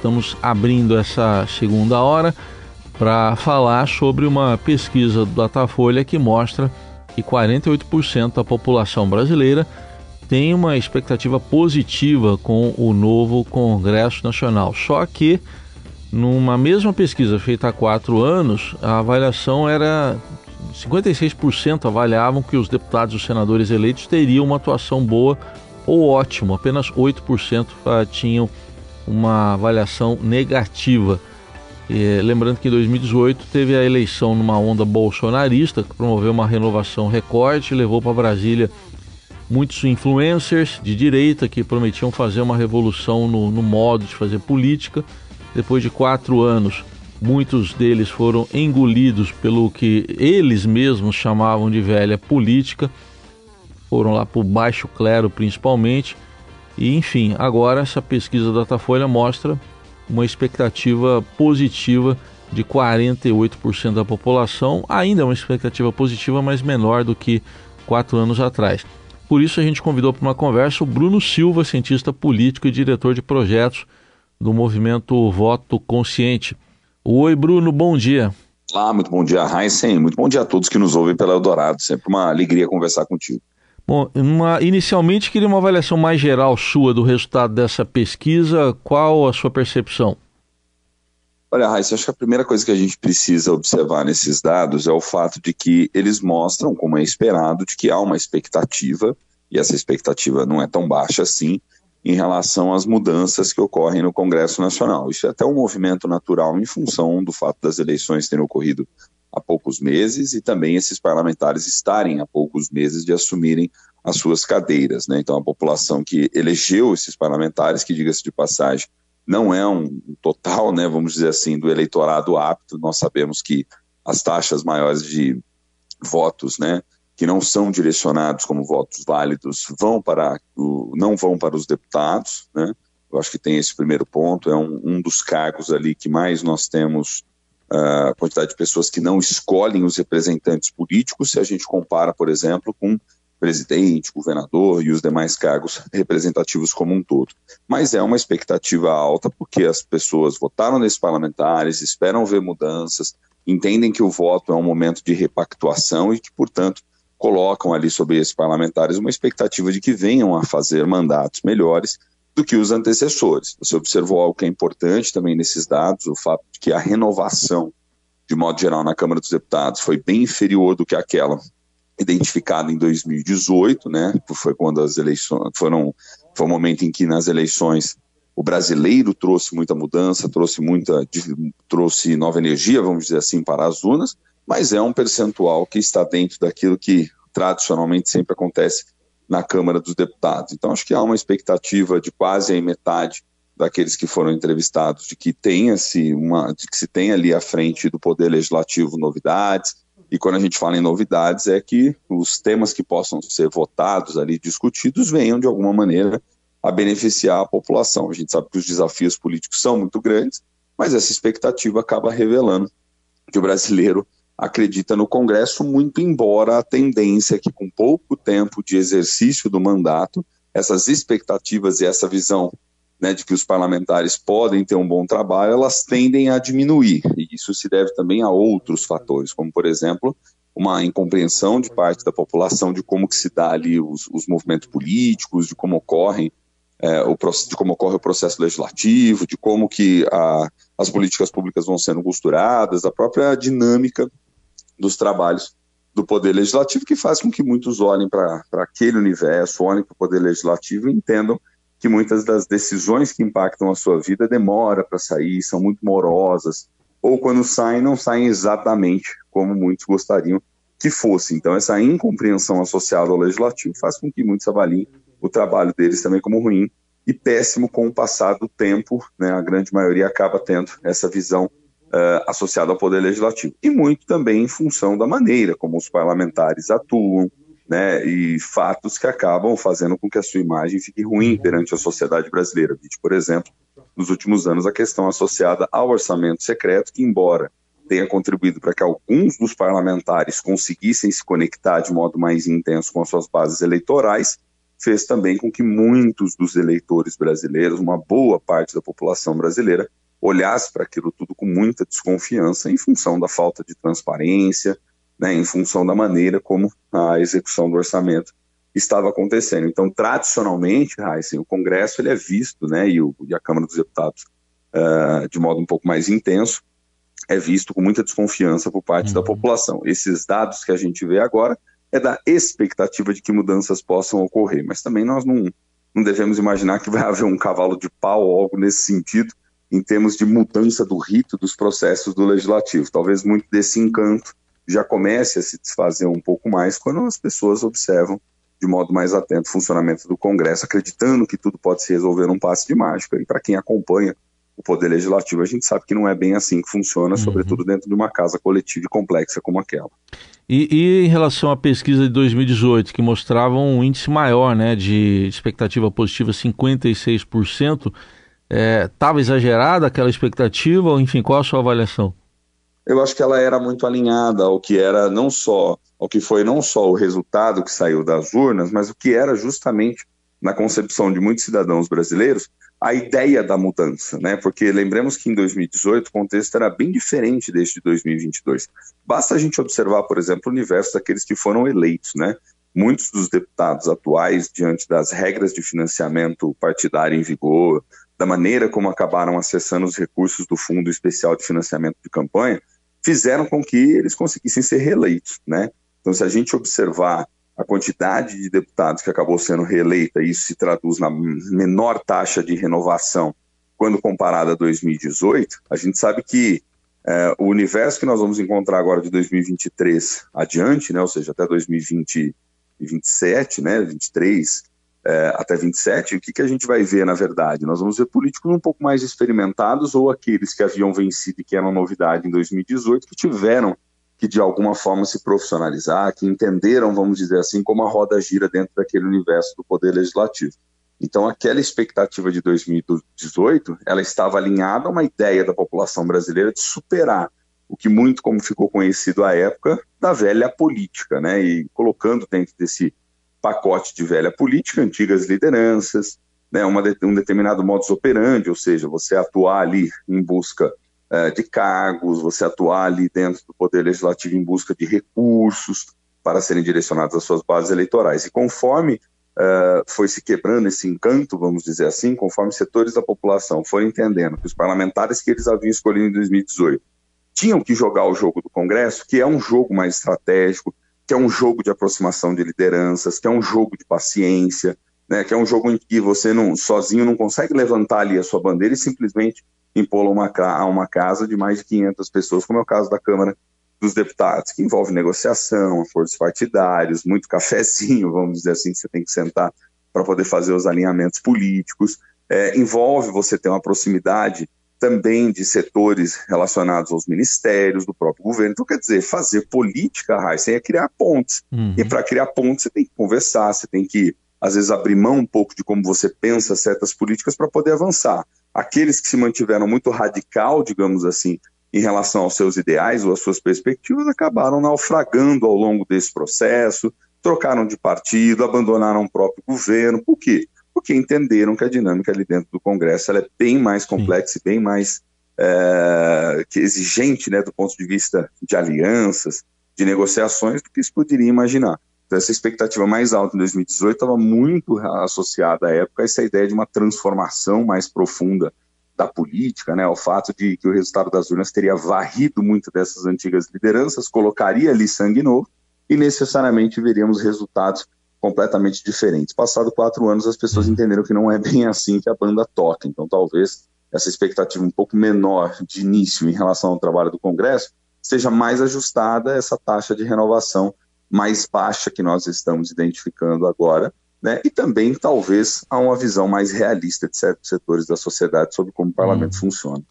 Estamos abrindo essa segunda hora para falar sobre uma pesquisa do Datafolha que mostra que 48% da população brasileira tem uma expectativa positiva com o novo Congresso Nacional. Só que, numa mesma pesquisa feita há quatro anos, a avaliação era 56% avaliavam que os deputados e os senadores eleitos teriam uma atuação boa ou ótima, apenas 8% tinham uma avaliação negativa. E, lembrando que em 2018 teve a eleição numa onda bolsonarista que promoveu uma renovação recorde, levou para Brasília muitos influencers de direita que prometiam fazer uma revolução no, no modo de fazer política. Depois de quatro anos, muitos deles foram engolidos pelo que eles mesmos chamavam de velha política. Foram lá para o baixo clero, principalmente. E enfim, agora essa pesquisa da Datafolha mostra uma expectativa positiva de 48% da população, ainda é uma expectativa positiva, mas menor do que quatro anos atrás. Por isso a gente convidou para uma conversa o Bruno Silva, cientista político e diretor de projetos do movimento Voto Consciente. Oi, Bruno, bom dia. Olá, muito bom dia, Heisen. Muito bom dia a todos que nos ouvem pela Eldorado. Sempre uma alegria conversar contigo. Bom, uma, inicialmente queria uma avaliação mais geral sua do resultado dessa pesquisa. Qual a sua percepção? Olha, Raíssa, acho que a primeira coisa que a gente precisa observar nesses dados é o fato de que eles mostram, como é esperado, de que há uma expectativa, e essa expectativa não é tão baixa assim, em relação às mudanças que ocorrem no Congresso Nacional. Isso é até um movimento natural em função do fato das eleições terem ocorrido há poucos meses e também esses parlamentares estarem há poucos meses de assumirem as suas cadeiras. Né? Então, a população que elegeu esses parlamentares, que diga-se de passagem, não é um total, né, vamos dizer assim, do eleitorado apto. Nós sabemos que as taxas maiores de votos, né, que não são direcionados como votos válidos, vão para o, não vão para os deputados, né? Eu acho que tem esse primeiro ponto, é um, um dos cargos ali que mais nós temos a quantidade de pessoas que não escolhem os representantes políticos, se a gente compara, por exemplo, com presidente, governador e os demais cargos representativos como um todo. Mas é uma expectativa alta porque as pessoas votaram nesses parlamentares, esperam ver mudanças, entendem que o voto é um momento de repactuação e que, portanto, colocam ali sobre esses parlamentares uma expectativa de que venham a fazer mandatos melhores do que os antecessores. Você observou algo que é importante também nesses dados, o fato de que a renovação, de modo geral, na Câmara dos Deputados foi bem inferior do que aquela identificada em 2018, né? Foi quando as eleições foram foi o momento em que nas eleições o brasileiro trouxe muita mudança, trouxe muita trouxe nova energia, vamos dizer assim, para as urnas, mas é um percentual que está dentro daquilo que tradicionalmente sempre acontece na Câmara dos Deputados. Então, acho que há uma expectativa de quase a metade daqueles que foram entrevistados de que tenha-se uma, de que se tenha ali à frente do Poder Legislativo novidades. E quando a gente fala em novidades, é que os temas que possam ser votados ali, discutidos, venham de alguma maneira a beneficiar a população. A gente sabe que os desafios políticos são muito grandes, mas essa expectativa acaba revelando que o brasileiro acredita no Congresso, muito embora a tendência é que, com pouco tempo de exercício do mandato, essas expectativas e essa visão né, de que os parlamentares podem ter um bom trabalho, elas tendem a diminuir. E isso se deve também a outros fatores, como, por exemplo, uma incompreensão de parte da população de como que se dá ali os, os movimentos políticos, de como ocorrem é, o, de como ocorre o processo legislativo, de como que a, as políticas públicas vão sendo costuradas, a própria dinâmica dos trabalhos do Poder Legislativo, que faz com que muitos olhem para aquele universo, olhem para o Poder Legislativo e entendam que muitas das decisões que impactam a sua vida demora para sair, são muito morosas, ou quando saem, não saem exatamente como muitos gostariam que fosse. Então, essa incompreensão associada ao legislativo faz com que muitos avaliem o trabalho deles também como ruim e péssimo com o passar do tempo. Né? A grande maioria acaba tendo essa visão uh, associado ao Poder Legislativo. E muito também em função da maneira como os parlamentares atuam, né, e fatos que acabam fazendo com que a sua imagem fique ruim perante a sociedade brasileira. Por exemplo, nos últimos anos, a questão associada ao orçamento secreto, que, embora tenha contribuído para que alguns dos parlamentares conseguissem se conectar de modo mais intenso com as suas bases eleitorais, fez também com que muitos dos eleitores brasileiros, uma boa parte da população brasileira, olhasse para aquilo tudo com muita desconfiança em função da falta de transparência, né, em função da maneira como a execução do orçamento estava acontecendo. Então, tradicionalmente, Heisen, o Congresso ele é visto, né, e, o, e a Câmara dos Deputados, uh, de modo um pouco mais intenso, é visto com muita desconfiança por parte uhum. da população. Esses dados que a gente vê agora é da expectativa de que mudanças possam ocorrer, mas também nós não, não devemos imaginar que vai haver um cavalo de pau ou algo nesse sentido, em termos de mudança do rito dos processos do legislativo. Talvez muito desse encanto já comece a se desfazer um pouco mais quando as pessoas observam de modo mais atento o funcionamento do Congresso, acreditando que tudo pode se resolver num passe de mágica. E para quem acompanha o Poder Legislativo, a gente sabe que não é bem assim que funciona, uhum. sobretudo dentro de uma casa coletiva e complexa como aquela. E, e, em relação à pesquisa de 2018, que mostrava um índice maior né, de expectativa positiva, 56%, estava é, exagerada aquela expectativa? Enfim, qual a sua avaliação? Eu acho que ela era muito alinhada ao que era não só ao que foi não só o resultado que saiu das urnas, mas o que era justamente na concepção de muitos cidadãos brasileiros a ideia da mudança, né? Porque lembremos que em 2018 o contexto era bem diferente deste de 2022. Basta a gente observar, por exemplo, o universo daqueles que foram eleitos, né? Muitos dos deputados atuais, diante das regras de financiamento partidário em vigor, da maneira como acabaram acessando os recursos do Fundo Especial de Financiamento de Campanha, fizeram com que eles conseguissem ser reeleitos, né? Então, se a gente observar a quantidade de deputados que acabou sendo reeleita, isso se traduz na menor taxa de renovação quando comparada a 2018, a gente sabe que é, o universo que nós vamos encontrar agora de 2023 adiante, né, ou seja, até 2027, né, 23 é, até 27, o que, que a gente vai ver na verdade? Nós vamos ver políticos um pouco mais experimentados ou aqueles que haviam vencido e que eram novidade em 2018, que tiveram que de alguma forma se profissionalizar, que entenderam, vamos dizer assim, como a roda gira dentro daquele universo do poder legislativo. Então, aquela expectativa de 2018, ela estava alinhada a uma ideia da população brasileira de superar o que muito, como ficou conhecido à época, da velha política, né? E colocando dentro desse pacote de velha política, antigas lideranças, né? Uma, um determinado modus operandi, ou seja, você atuar ali em busca é, de cargos, você atuar ali dentro do Poder Legislativo em busca de recursos para serem direcionados às suas bases eleitorais. E conforme uh, foi se quebrando esse encanto, vamos dizer assim, conforme setores da população foram entendendo que os parlamentares que eles haviam escolhido em 2018 tinham que jogar o jogo do Congresso, que é um jogo mais estratégico, que é um jogo de aproximação de lideranças, que é um jogo de paciência, né, que é um jogo em que você não sozinho não consegue levantar ali a sua bandeira e simplesmente impô-la a uma casa de mais de 500 pessoas, como é o caso da Câmara dos Deputados, que envolve negociação, acordos partidários, muito cafezinho, vamos dizer assim, que você tem que sentar para poder fazer os alinhamentos políticos. É, envolve você ter uma proximidade também de setores relacionados aos ministérios do próprio governo. Então, quer dizer, fazer política, Raíssa, é criar pontes. Uhum. E para criar pontes, você tem que conversar, você tem que às vezes abrir mão um pouco de como você pensa certas políticas para poder avançar. Aqueles que se mantiveram muito radical, digamos assim, em relação aos seus ideais ou às suas perspectivas, acabaram naufragando ao longo desse processo, trocaram de partido, abandonaram o próprio governo. Por quê? Porque entenderam que a dinâmica ali dentro do Congresso é bem mais complexa Sim. e bem mais é, exigente né, do ponto de vista de alianças, de negociações, do que se poderia imaginar. Então, essa expectativa mais alta em 2018 estava muito associada à época a essa ideia de uma transformação mais profunda da política, né, ao fato de que o resultado das urnas teria varrido muito dessas antigas lideranças, colocaria ali sangue novo e necessariamente veríamos resultados completamente diferentes. Passado quatro anos, as pessoas uhum. entenderam que não é bem assim que a banda toca. Então, talvez essa expectativa um pouco menor de início em relação ao trabalho do Congresso seja mais ajustada a essa taxa de renovação mais baixa que nós estamos identificando agora, né? e também talvez a uma visão mais realista de certos setores da sociedade sobre como o parlamento hum. funciona.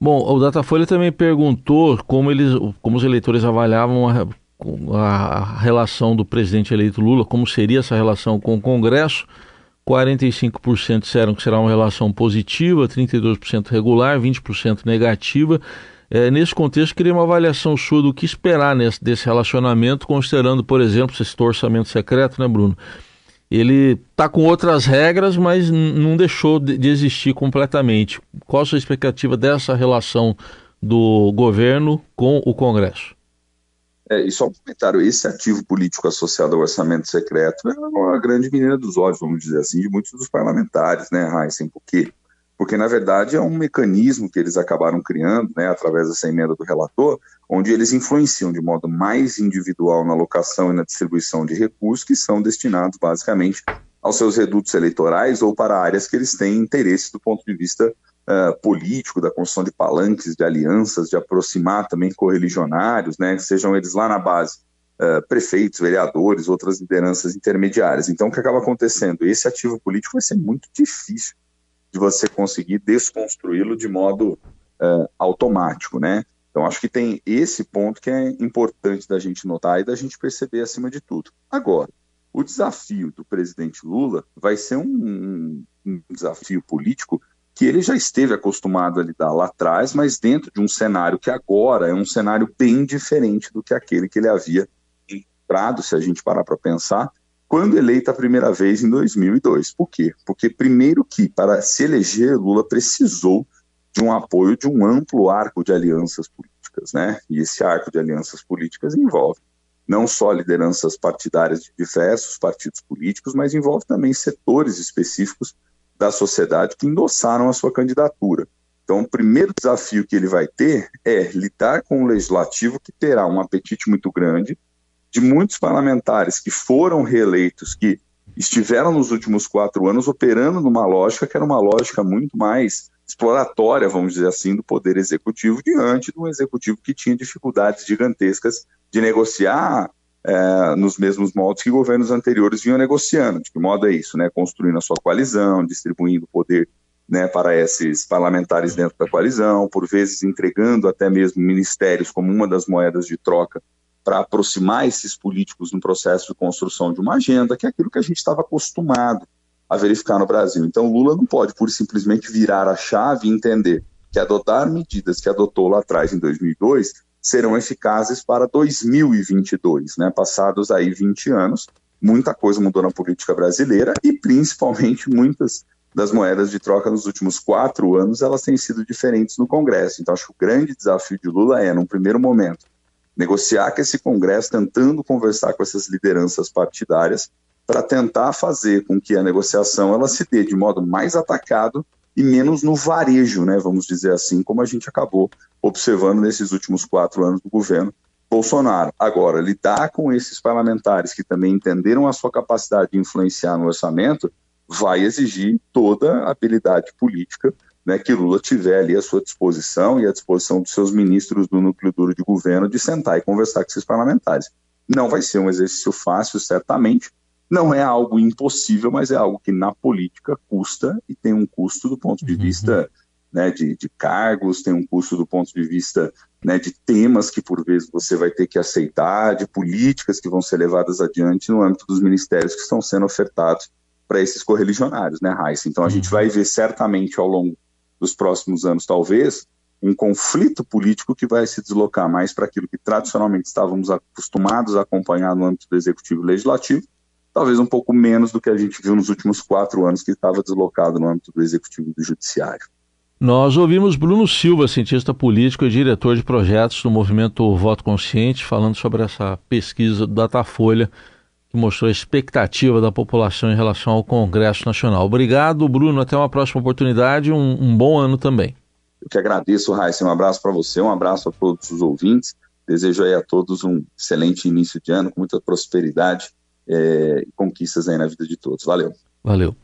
Bom, o Datafolha também perguntou como, eles, como os eleitores avaliavam a, a relação do presidente eleito Lula, como seria essa relação com o Congresso. 45% disseram que será uma relação positiva, 32% regular, 20% negativa. É, nesse contexto, queria uma avaliação sua do que esperar nesse, desse relacionamento, considerando, por exemplo, esse orçamento secreto, né, Bruno? ele está com outras regras, mas não deixou de existir completamente. Qual a sua expectativa dessa relação do governo com o Congresso? É, e só um comentário: esse ativo político associado ao orçamento secreto é uma grande menina dos olhos, vamos dizer assim, de muitos dos parlamentares, né, Heisen? Porque porque na verdade é um mecanismo que eles acabaram criando, né, através dessa emenda do relator, onde eles influenciam de modo mais individual na alocação e na distribuição de recursos que são destinados basicamente aos seus redutos eleitorais ou para áreas que eles têm interesse do ponto de vista uh, político, da construção de palanques, de alianças, de aproximar também correligionários, né, sejam eles lá na base uh, prefeitos, vereadores, outras lideranças intermediárias. Então, o que acaba acontecendo? Esse ativo político vai ser muito difícil de você conseguir desconstruí-lo de modo uh, automático, né? Então acho que tem esse ponto que é importante da gente notar e da gente perceber acima de tudo. Agora, o desafio do presidente Lula vai ser um, um desafio político que ele já esteve acostumado a lidar lá atrás, mas dentro de um cenário que agora é um cenário bem diferente do que aquele que ele havia entrado, se a gente parar para pensar, quando eleita a primeira vez em 2002. Por quê? Porque, primeiro, que para se eleger, Lula precisou de um apoio de um amplo arco de alianças políticas, né? E esse arco de alianças políticas envolve não só lideranças partidárias de diversos partidos políticos, mas envolve também setores específicos da sociedade que endossaram a sua candidatura. Então, o primeiro desafio que ele vai ter é lidar com um legislativo que terá um apetite muito grande de muitos parlamentares que foram reeleitos, que estiveram nos últimos quatro anos operando numa lógica que era uma lógica muito mais exploratória, vamos dizer assim, do poder executivo diante de um executivo que tinha dificuldades gigantescas de negociar é, nos mesmos moldes que governos anteriores vinham negociando. De que modo é isso? Né? Construindo a sua coalizão, distribuindo poder né, para esses parlamentares dentro da coalizão, por vezes entregando até mesmo ministérios como uma das moedas de troca para aproximar esses políticos no processo de construção de uma agenda, que é aquilo que a gente estava acostumado a verificar no Brasil. Então, Lula não pode, por simplesmente virar a chave e entender que adotar medidas que adotou lá atrás, em 2002, serão eficazes para 2022, né? Passados aí 20 anos, muita coisa mudou na política brasileira e, principalmente, muitas das moedas de troca nos últimos quatro anos, elas têm sido diferentes no Congresso. Então, acho que o grande desafio de Lula é, num primeiro momento, negociar com esse Congresso, tentando conversar com essas lideranças partidárias para tentar fazer com que a negociação ela se dê de modo mais atacado e menos no varejo, né, vamos dizer assim, como a gente acabou observando nesses últimos quatro anos do governo Bolsonaro. Agora, lidar com esses parlamentares que também entenderam a sua capacidade de influenciar no orçamento vai exigir toda a habilidade política né, que Lula tiver ali à sua disposição e à disposição dos seus ministros do núcleo duro de governo de sentar e conversar com esses parlamentares. Não vai ser um exercício fácil, certamente. Não é algo impossível, mas é algo que na política custa e tem um custo do ponto de uhum. vista né, de, de, cargos, tem um custo do ponto de vista né, de temas que por vezes você vai ter que aceitar, de políticas que vão ser levadas adiante no âmbito dos ministérios que estão sendo ofertados para esses correligionários, né, Raíssa? Então a gente uhum. vai ver certamente ao longo dos próximos anos, talvez, um conflito político que vai se deslocar mais para aquilo que tradicionalmente estávamos acostumados a acompanhar no âmbito do executivo e legislativo, talvez um pouco menos do que a gente viu nos últimos quatro anos que estava deslocado no âmbito do executivo e do judiciário. Nós ouvimos Bruno Silva, cientista político e diretor de projetos do movimento Voto Consciente, falando sobre essa pesquisa do Datafolha que mostrou a expectativa da população em relação ao Congresso Nacional. Obrigado, Bruno. Até uma próxima oportunidade. Um, um bom ano também. Eu que agradeço, Raíssa. Um abraço para você, um abraço a todos os ouvintes. Desejo aí a todos um excelente início de ano, com muita prosperidade é, conquistas aí na vida de todos. Valeu. Valeu.